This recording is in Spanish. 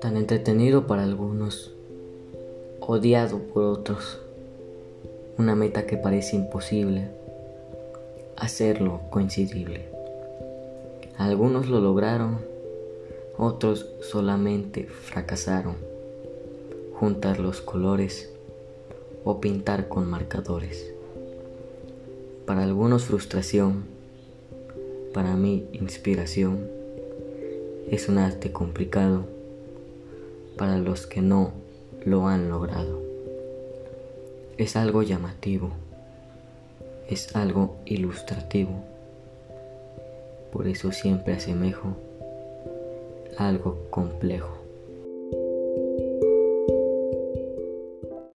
Tan entretenido para algunos, odiado por otros, una meta que parece imposible, hacerlo coincidible. Algunos lo lograron, otros solamente fracasaron. Juntar los colores o pintar con marcadores. Para algunos frustración, para mí inspiración. Es un arte complicado para los que no lo han logrado. Es algo llamativo, es algo ilustrativo. Por eso siempre asemejo algo complejo.